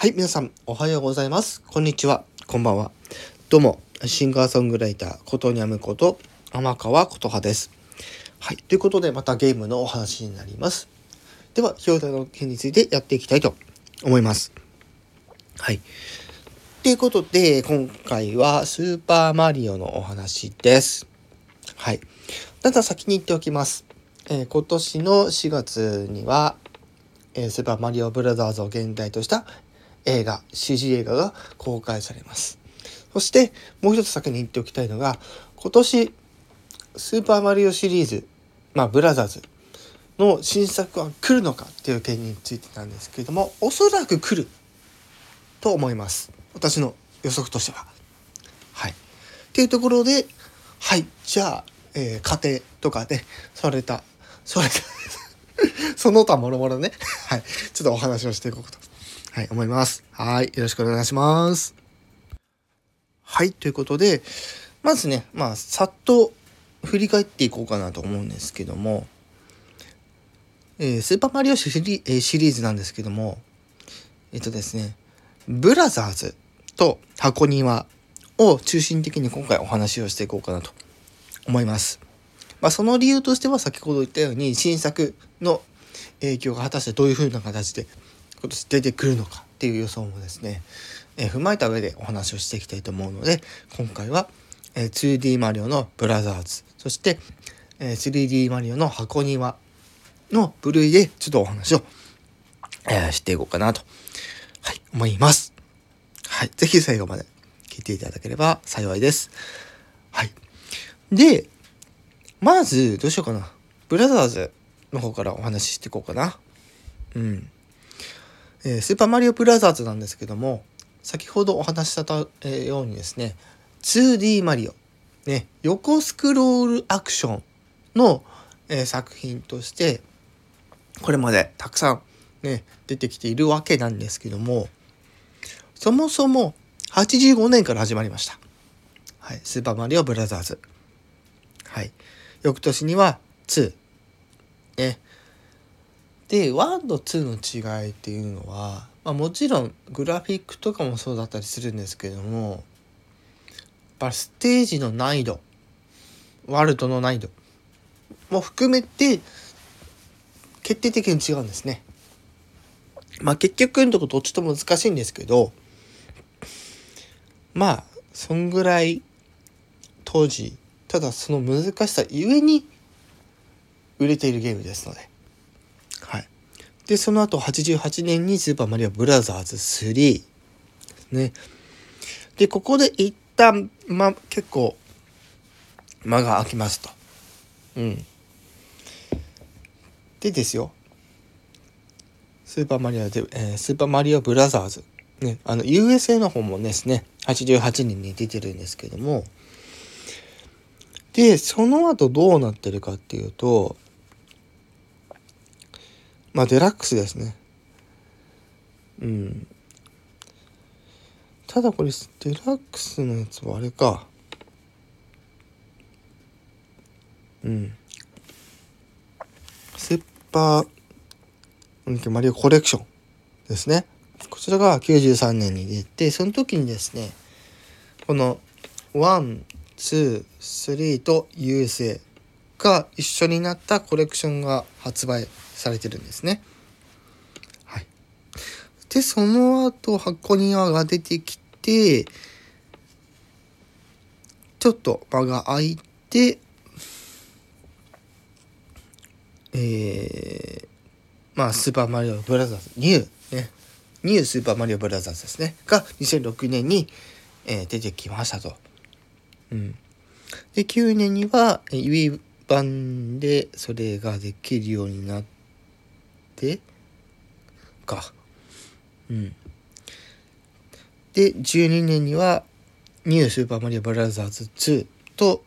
はい、皆さん、おはようございます。こんにちは。こんばんは。どうも、シンガーソングライター、ことにゃむこと、天川琴葉です。はい、ということで、またゲームのお話になります。では、表題の件についてやっていきたいと思います。はい。ということで、今回はスーパーマリオのお話です。はい。ただ先に言っておきます。えー今年の4月には、えースーパーマリオブラザーズを現代とした映画、CG 映画が公開されます。そして、もう一つ先に言っておきたいのが、今年、スーパーマリオシリーズ、まあ、ブラザーズの新作は来るのかっていう点についてなんですけれども、おそらく来ると思います。私の予測としては。はい。っていうところで、はい、じゃあ、えー家庭とかで、それた、それ、その他もろもろね、はい、ちょっとお話をしていこうと、はい、思います。はい、よろしくお願いします。はい、ということで、まずね、まあ、さっと振り返っていこうかなと思うんですけども、えースーパーマリオシリ,、えーシリーズなんですけども、えっとですね、ブラザーズと箱庭を中心的に今回お話をしていこうかなと思います。まあ、その理由としては先ほど言ったように新作の影響が果たしてどういう風な形で今年出てくるのかっていう予想もですね、え踏まえた上でお話をしていきたいと思うので今回は、え 2D マリオのブラザーズそして、え 3D マリオの箱庭の部類でちょっとお話を、えしていこうかなと、はい、思います。はい。ぜひ最後まで聞いていただければ幸いです。はい。で、まず、どうしようかな。ブラザーズの方からお話ししていこうかな。うん。えースーパーマリオブラザーズなんですけども、先ほどお話しした、ようにですね、2D マリオ、ね、横スクロールアクションの、えー作品として、これまでたくさんね、出てきているわけなんですけども、そもそも85年から始まりました。はい、スーパーマリオブラザーズ。はい。翌年には2。ね。で、1と2の違いっていうのは、まあ、もちろんグラフィックとかもそうだったりするんですけども、やっぱステージの難易度、ワールドの難易度も含めて、決定的に違うんですね。まあ結局のとこどっちとも難しいんですけど、まあ、そんぐらい当時、ただその難しさゆえに売れているゲームですので。で、その後88年にスーパーマリオブラザーズ3ですね。で、ここで一旦、ま結構間が空きますと。うん。でですよ。スーパーマリオで、えースーパーマリオブラザーズ。ね、あの、USA の方もですね、88年に出てるんですけども、で、その後どうなってるかっていうと、まあ、デラックスですね。うん。ただこれ、デラックスのやつはあれか。うん。スーパー、マリオコレクションですね。こちらが93年に出て、その時にですね、この1、2、3と USA が一緒になったコレクションが発売されてるんですね。はい。で、その後、箱庭が出てきて、ちょっと間が空いて、えー、まあ、スーパーマリオブラザーズ、ニュー、ね、ニュースーパーマリオブラザーズですね、が2006年に、えー出てきましたと。うん。で、9年には、えー Wii 版でそれができるようになって、か。うん。で、12年には、ニュースーパーマリオブラザーズ2と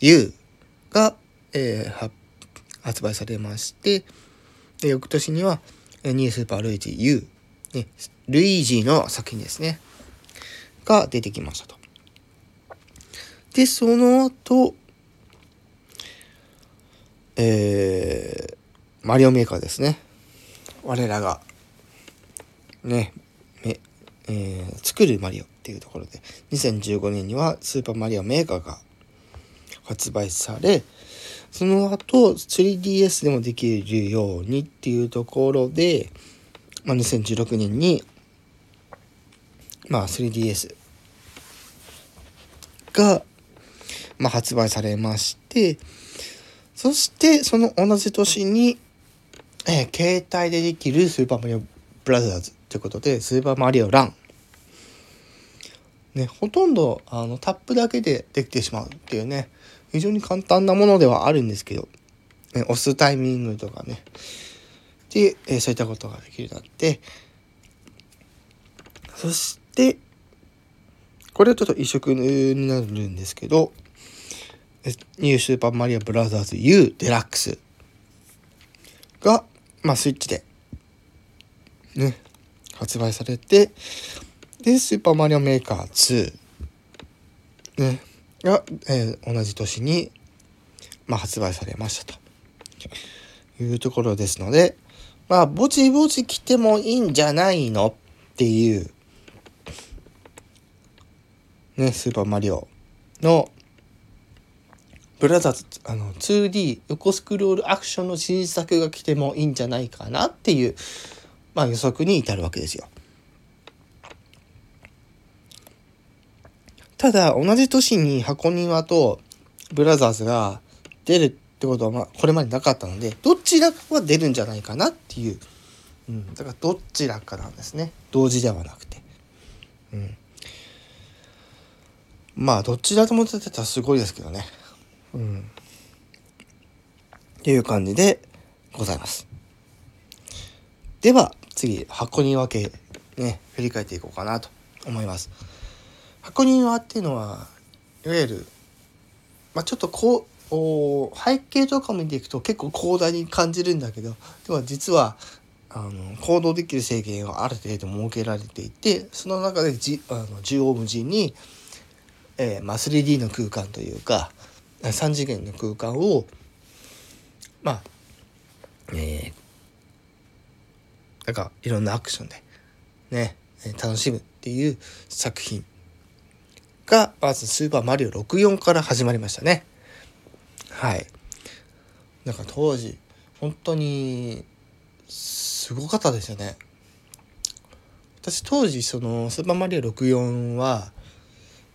U が、えー発売されまして、翌年には、ニュースーパールイージ U、ね、ルイージの作品ですね。が出てきましたと。で、その後、えー、マリオメーカーですね。我らが、ね、めえー、作るマリオっていうところで、2015年にはスーパーマリオメーカーが発売され、その後 3DS でもできるようにっていうところで、まあ、2016年に、まあ、3DS が、まあ、発売されまして、そしてその同じ年に、えー、携帯でできるスーパーマリオブラザーズということで、スーパーマリオラン。ね、ほとんどあのタップだけでできてしまうっていうね、非常に簡単なものではあるんですけど、ね、押すタイミングとかね、で、えー、そういったことができるようになって、そして、これはちょっと異色になるんですけど、ニュースーパーマリオブラザーズ U デラックスが、まあ、スイッチで、ね、発売されて、で、スーパーマリオメーカー2、ね、が、えー、同じ年に、まあ、発売されましたと。いうところですので、まあ、ぼちぼち来てもいいんじゃないの？っていう、ね、スーパーマリオの、ブラザーズ、あの、2D 横スクロールアクションの新作が来てもいいんじゃないかなっていう、まあ予測に至るわけですよ。ただ、同じ年に箱庭とブラザーズが出るってことは、まあ、これまでなかったので、どちらかは出るんじゃないかなっていう。うん。だから、どちらかなんですね。同時ではなくて。うん。まあ、どちらとも出てたらすごいですけどね。うん。っていう感じでございます。では、次、箱庭系、ね、振り返っていこうかなと思います。箱庭っていうのはいわゆる、まあ、ちょっとこうお背景とか見ていくと結構広大に感じるんだけどでも実はあの行動できる制限がある程度設けられていてその中でじあの縦横無尽に、えーまあ、3D の空間というか3次元の空間をまあえー、なんかいろんなアクションでね楽しむっていう作品が、まずスーパーマリオ64から始まりましたね。はい。なんか当時、本当に、すごかったですよね。私当時、その、スーパーマリオ64は、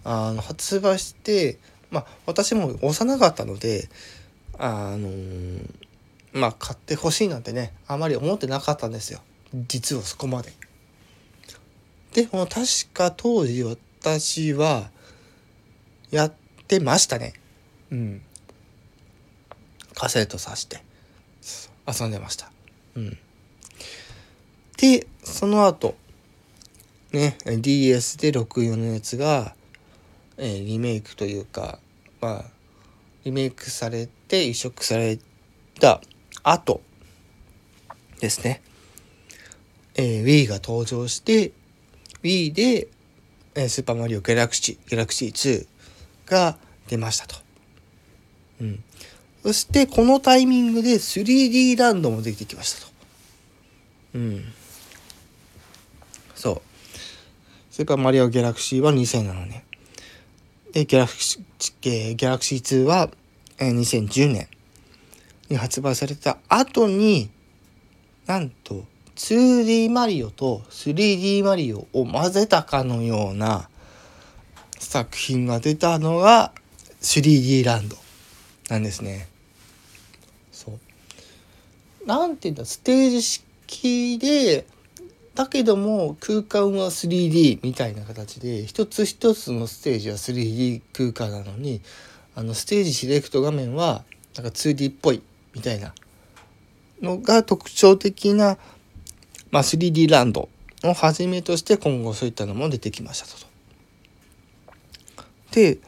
あの、発売して、まあ、私も幼かったので、あのまあ、買ってほしいなんてね、あまり思ってなかったんですよ。実はそこまで。でも確か当時私はやってましたね。うん。カセットさして遊んでました。うん。で、その後、ね、DS で64のやつが、えー、リメイクというか、まあ、リメイクされて移植された後ですね。えー、Wii が登場して、Wii で、えー、スーパーマリオギャラクシー、ギャラクシー2が出ましたと。うん。そしてこのタイミングで 3D ランドもできてきましたと。うん。そう。それからマリオギャラクシーは2007年。で、ギャラクシー、ギャラクシー2はえ2010年に発売された後に、なんと 2D マリオと 3D マリオを混ぜたかのような作品が出たのが 3D ランドなんですね。そう。なんていうんだ、ステージ式で、だけども空間は 3D みたいな形で、一つ一つのステージは 3D 空間なのに、あのステージシレクト画面はなんか 2D っぽいみたいなのが特徴的な、まあ、3D ランドをはじめとして今後そういったのも出てきましたと。で、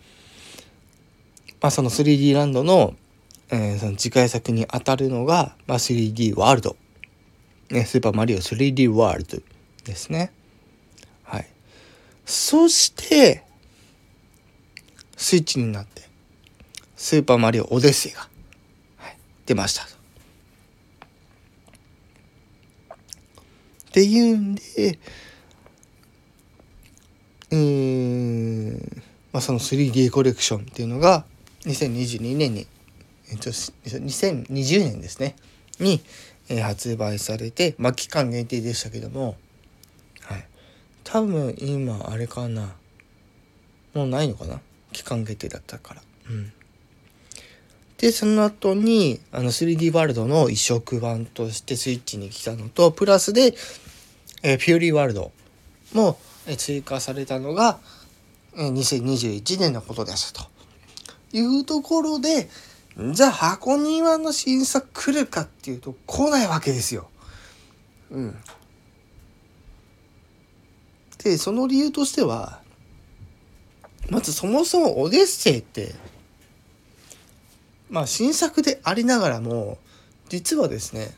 まあ、その 3D ランドの,、えー、その次回作に当たるのが、まあ、3D ワールド、ね、スーパーマリオ 3D ワールドですね。はい。そして、スイッチになって、スーパーマリオオデッセイが、はい、出ました。っていうんで、えー、まあ、その 3D コレクションっていうのが2022年に、えっと、2020年ですねに、え、発売されて、まあ、期間限定でしたけども、はい、多分今あれかなもうないのかな？期間限定だったから。うんで、その後に、あの 3D ワールドの移植版としてスイッチに来たのと、プラスで、えー、ピューリーワールドも、えー、追加されたのが、えー、2021年のことですと。いうところで、じゃあ箱庭の新作来るかっていうと来ないわけですよ。うん。で、その理由としては、まずそもそもオデッセイってまあ新作でありながらも実はですね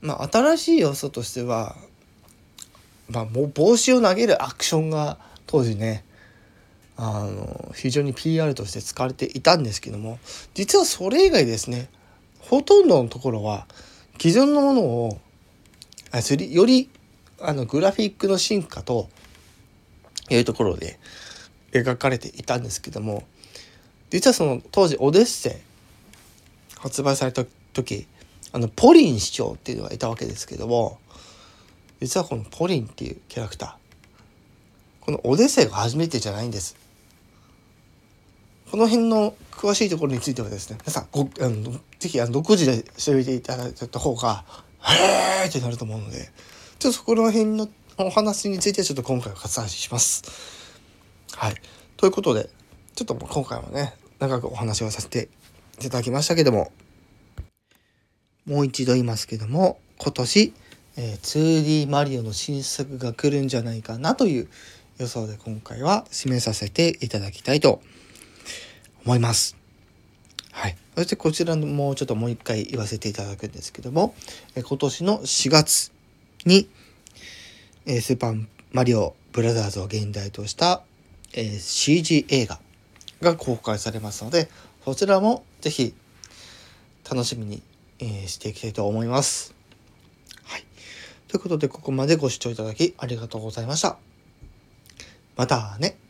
まあ新しい要素としてはまあもう帽子を投げるアクションが当時ねあの非常に PR として使われていたんですけども実はそれ以外ですねほとんどのところは既存のものをあよりあのグラフィックの進化というところで描かれていたんですけども実はその当時オデッセイ発売された時あのポリン市長っていうのがいたわけですけども実はこのポリンっていうキャラクターこのオデッセイが初めてじゃないんです。この辺の詳しいところについてはですね皆さんごあのぜひあの独自で調べていただいた方がへーってなると思うのでちょっとそこら辺のお話についてちょっと今回は割愛します。はい。ということでちょっと今回はね長くお話をさせていただきましたけどももう一度言いますけども今年、えー、2D マリオの新作が来るんじゃないかなという予想で今回は締めさせていただきたいと思います。思いますはい。そしてこちらのもうちょっともう一回言わせていただくんですけども、え今年の4月に、えスーパーマリオブラザーズを現代とした、え CG 映画が公開されますので、そちらもぜひ楽しみに、え、していきたいと思います。はい。ということで、ここまでご視聴いただきありがとうございました。またね。